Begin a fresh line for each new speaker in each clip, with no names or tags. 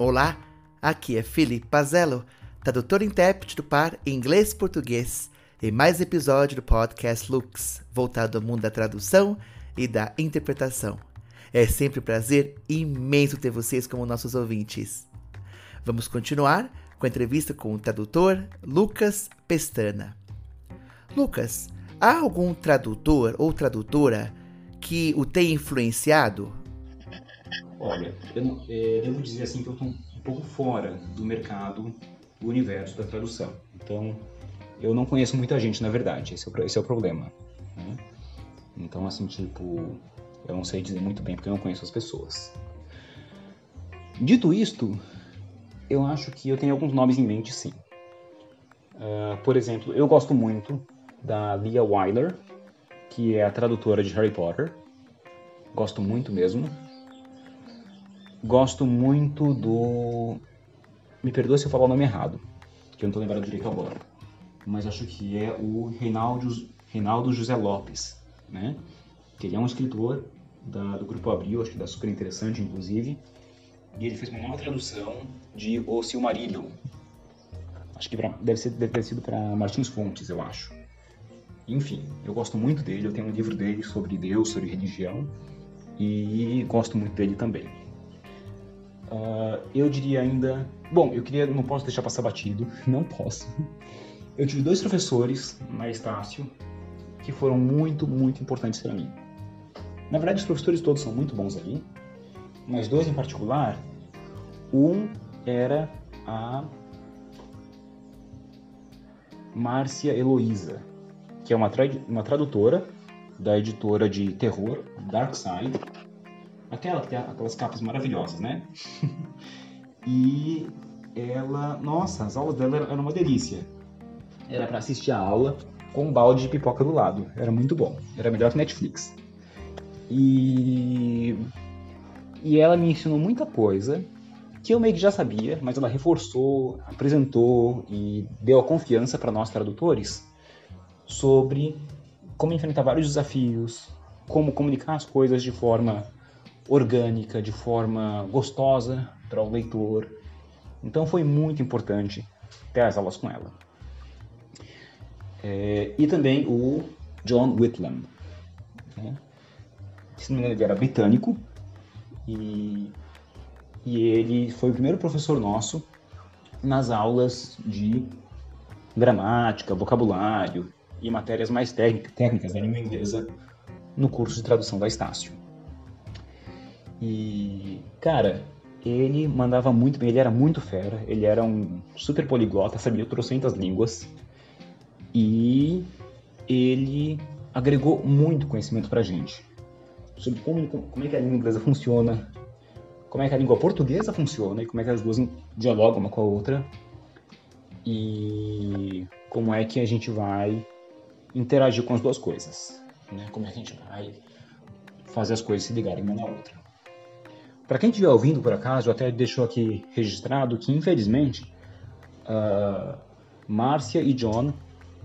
Olá, aqui é Felipe Pazello, tradutor e intérprete do par inglês-português, em mais episódio do podcast Lux, voltado ao mundo da tradução e da interpretação. É sempre um prazer imenso ter vocês como nossos ouvintes. Vamos continuar com a entrevista com o tradutor Lucas Pestana. Lucas, há algum tradutor ou tradutora que o tenha influenciado
Olha, eu é, devo dizer assim que eu estou um pouco fora do mercado, do universo da tradução. Então, eu não conheço muita gente, na verdade. Esse é o, esse é o problema. Né? Então, assim, tipo, eu não sei dizer muito bem porque eu não conheço as pessoas. Dito isto, eu acho que eu tenho alguns nomes em mente, sim. Uh, por exemplo, eu gosto muito da Leah Wyler, que é a tradutora de Harry Potter. Gosto muito mesmo. Gosto muito do. Me perdoa se eu falar o nome errado, que eu não tô lembrando direito agora. Mas acho que é o Reinaldo, Reinaldo José Lopes, né? Que ele é um escritor da, do Grupo Abril, acho que dá super interessante, inclusive. E ele fez uma nova tradução de O Silmarillion. Acho que pra, deve, ser, deve ter sido para Martins Fontes, eu acho. Enfim, eu gosto muito dele, eu tenho um livro dele sobre Deus, sobre religião, e gosto muito dele também. Uh, eu diria ainda. Bom, eu queria. Não posso deixar passar batido. Não posso. Eu tive dois professores na Estácio que foram muito, muito importantes para mim. Na verdade, os professores todos são muito bons ali, mas dois em particular. Um era a Márcia Heloísa, que é uma, uma tradutora da editora de terror Dark Side, Aquela que tem aquelas capas maravilhosas, né? e ela, nossa, as aulas dela eram uma delícia. Era para assistir a aula com um balde de pipoca do lado. Era muito bom. Era melhor que Netflix. E e ela me ensinou muita coisa que eu meio que já sabia, mas ela reforçou, apresentou e deu a confiança para nós tradutores sobre como enfrentar vários desafios, como comunicar as coisas de forma orgânica, de forma gostosa para o leitor. Então foi muito importante ter as aulas com ela. É, e também o John Whitlam. Né? Se não me engano, ele era britânico e, e ele foi o primeiro professor nosso nas aulas de gramática, vocabulário e matérias mais técnicas da língua inglesa no curso de tradução da Estácio. E, cara, ele mandava muito bem, ele era muito fera, ele era um super poliglota, sabia trocentas línguas. E ele agregou muito conhecimento pra gente. Sobre como, como é que a língua inglesa funciona, como é que a língua portuguesa funciona e como é que as duas dialogam uma com a outra. E como é que a gente vai interagir com as duas coisas. Né? Como é que a gente vai fazer as coisas se ligarem uma na outra. Para quem estiver ouvindo por acaso, até deixou aqui registrado que infelizmente uh, Márcia e John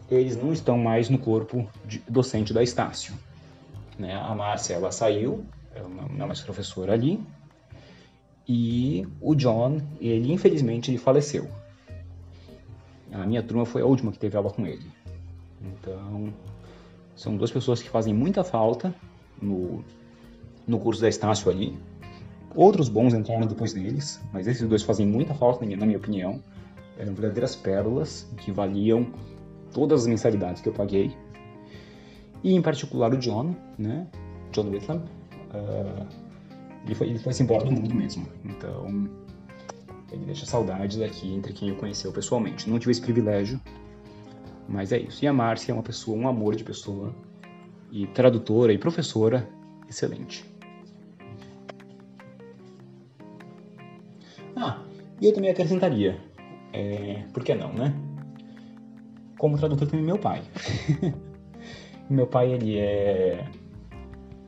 eles não estão mais no corpo de, docente da Estácio. Né? A Márcia ela saiu, ela não é mais professora ali, e o John ele infelizmente ele faleceu. A minha turma foi a última que teve aula com ele. Então são duas pessoas que fazem muita falta no, no curso da Estácio ali. Outros bons entraram depois deles, mas esses dois fazem muita falta, na minha opinião. Eram verdadeiras pérolas que valiam todas as mensalidades que eu paguei. E em particular o John, né? John Whitlam. Uh, ele, foi, ele foi-se embora do mundo mesmo. Então, ele deixa saudades aqui entre quem o conheceu pessoalmente. Não tive esse privilégio, mas é isso. E a Márcia é uma pessoa, um amor de pessoa, e tradutora e professora excelente. E eu também acrescentaria, é, por que não, né? Como tradutor também meu pai. meu pai, ele é,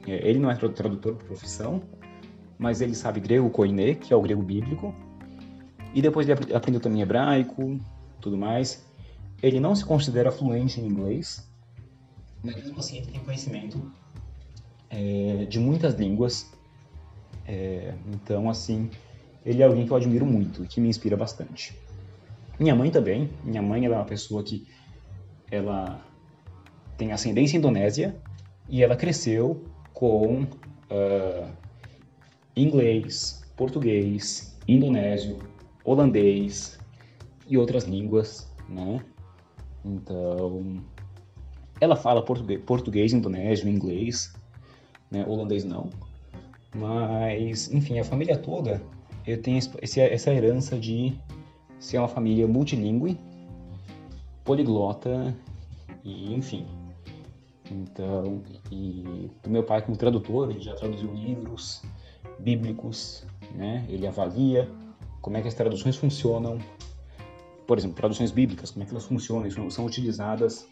é... Ele não é tradutor por profissão, mas ele sabe grego koiné, que é o grego bíblico. E depois ele aprendeu também hebraico, tudo mais. Ele não se considera fluente em inglês, mas mesmo assim ele tem conhecimento é, de muitas línguas. É, então, assim, ele é alguém que eu admiro muito e que me inspira bastante. Minha mãe também. Minha mãe ela é uma pessoa que ela tem ascendência indonésia e ela cresceu com uh, inglês, português, indonésio, holandês e outras línguas, né? Então, ela fala português, português indonésio, inglês, né? holandês não. Mas, enfim, a família toda, eu tenho esse, essa herança de ser uma família multilingüe, poliglota e, enfim. Então, e do meu pai como tradutor, ele já traduziu livros bíblicos, né? Ele avalia como é que as traduções funcionam. Por exemplo, traduções bíblicas, como é que elas funcionam, são, são utilizadas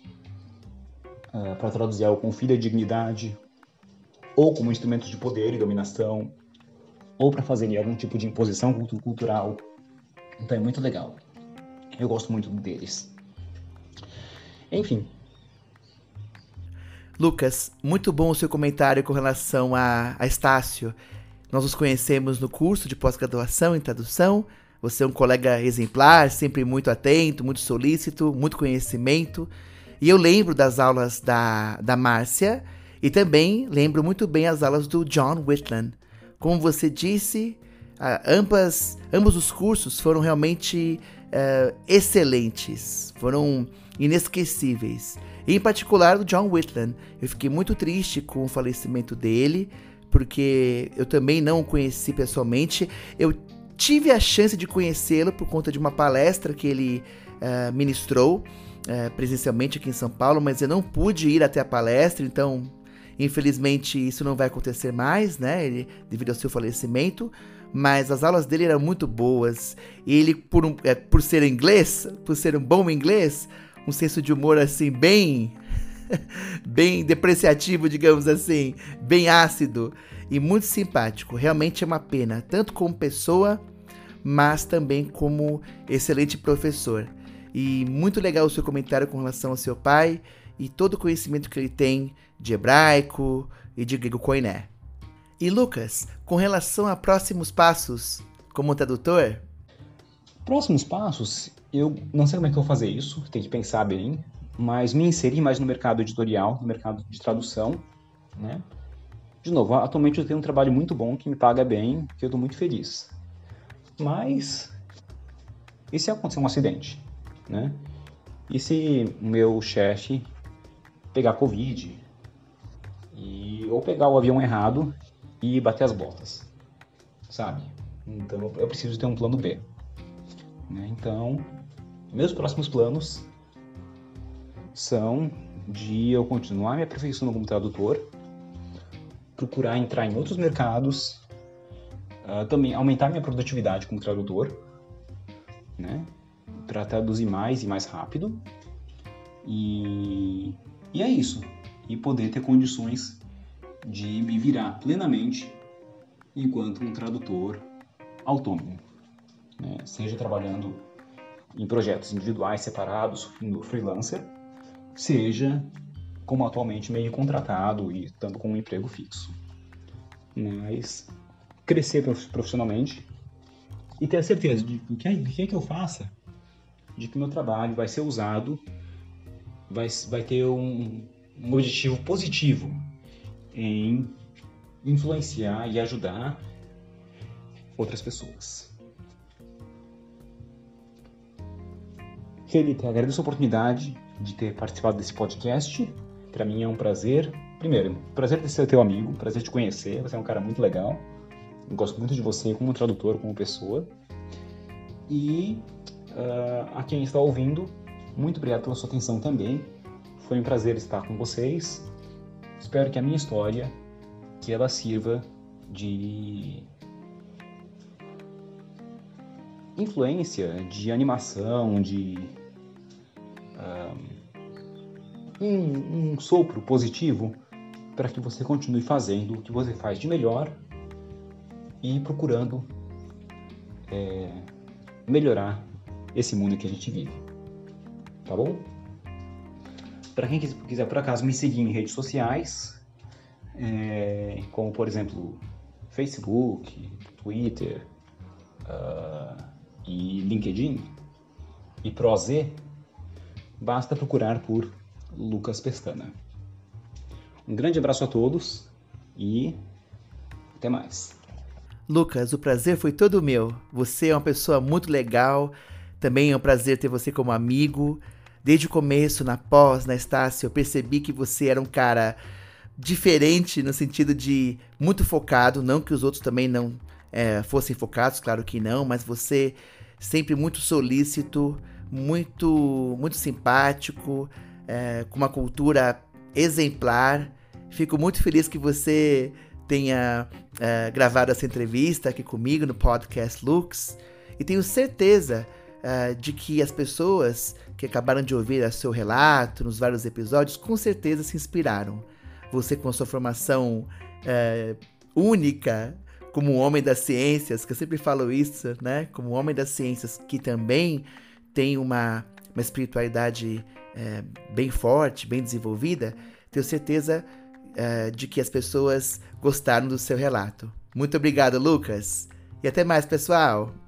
uh, para traduzir algo com filha dignidade, ou como instrumento de poder e dominação, ou para fazer algum tipo de imposição cultural. Então é muito legal. Eu gosto muito deles. Enfim.
Lucas, muito bom o seu comentário com relação a, a Estácio. Nós nos conhecemos no curso de pós-graduação em tradução. Você é um colega exemplar, sempre muito atento, muito solícito, muito conhecimento. E eu lembro das aulas da, da Márcia e também lembro muito bem as aulas do John Whitland. Como você disse, ambas, ambos os cursos foram realmente uh, excelentes, foram inesquecíveis. Em particular do John Whitland. Eu fiquei muito triste com o falecimento dele, porque eu também não o conheci pessoalmente. Eu tive a chance de conhecê-lo por conta de uma palestra que ele uh, ministrou uh, presencialmente aqui em São Paulo, mas eu não pude ir até a palestra, então Infelizmente, isso não vai acontecer mais, né? Ele, devido ao seu falecimento. Mas as aulas dele eram muito boas. E ele, por, um, é, por ser inglês, por ser um bom inglês, um senso de humor assim, bem. bem depreciativo, digamos assim, bem ácido e muito simpático. Realmente é uma pena, tanto como pessoa, mas também como excelente professor. E muito legal o seu comentário com relação ao seu pai e todo o conhecimento que ele tem de hebraico e de grego koiné. E Lucas, com relação a próximos passos como tradutor?
Próximos passos, eu não sei como é que eu vou fazer isso, tem que pensar bem, mas me inserir mais no mercado editorial, no mercado de tradução, né? De novo, atualmente eu tenho um trabalho muito bom que me paga bem, que eu estou muito feliz. Mas e se acontecer um acidente, né? E se o meu chefe pegar Covid, e, ou pegar o avião errado e bater as botas, sabe? Então eu preciso ter um plano B. Né? Então, meus próximos planos são de eu continuar me aperfeiçoando como tradutor, procurar entrar em outros mercados, uh, também aumentar minha produtividade como tradutor, né? Para traduzir mais e mais rápido. E e é isso. E poder ter condições de me virar plenamente enquanto um tradutor autônomo. Né? Seja trabalhando em projetos individuais separados, freelancer, seja como atualmente meio contratado e estando com um emprego fixo. Mas crescer profissionalmente e ter a certeza de que o que é que eu faça, de que meu trabalho vai ser usado vai, vai ter um, um objetivo positivo em influenciar e ajudar outras pessoas. Felipe, agradeço a oportunidade de ter participado desse podcast. Para mim é um prazer. Primeiro, prazer de ser teu amigo, prazer de te conhecer. Você é um cara muito legal. Eu gosto muito de você como tradutor, como pessoa. E uh, a quem está ouvindo, muito obrigado pela sua atenção também. Foi um prazer estar com vocês. Espero que a minha história que ela sirva de influência, de animação, de um, um sopro positivo para que você continue fazendo o que você faz de melhor e procurando é, melhorar esse mundo que a gente vive tá bom? Para quem quiser, por acaso, me seguir em redes sociais, é, como por exemplo Facebook, Twitter, uh, e LinkedIn e Proze, basta procurar por Lucas Pestana. Um grande abraço a todos e até mais.
Lucas, o prazer foi todo meu. Você é uma pessoa muito legal. Também é um prazer ter você como amigo. Desde o começo, na pós, na Estácio, eu percebi que você era um cara diferente no sentido de muito focado. Não que os outros também não é, fossem focados, claro que não, mas você sempre muito solícito, muito, muito simpático, é, com uma cultura exemplar. Fico muito feliz que você tenha é, gravado essa entrevista aqui comigo no podcast Lux e tenho certeza é, de que as pessoas que acabaram de ouvir seu relato nos vários episódios com certeza se inspiraram. Você com a sua formação é, única como homem das ciências, que eu sempre falo isso, né? Como homem das ciências que também tem uma, uma espiritualidade é, bem forte, bem desenvolvida, tenho certeza é, de que as pessoas gostaram do seu relato. Muito obrigado, Lucas. E até mais, pessoal!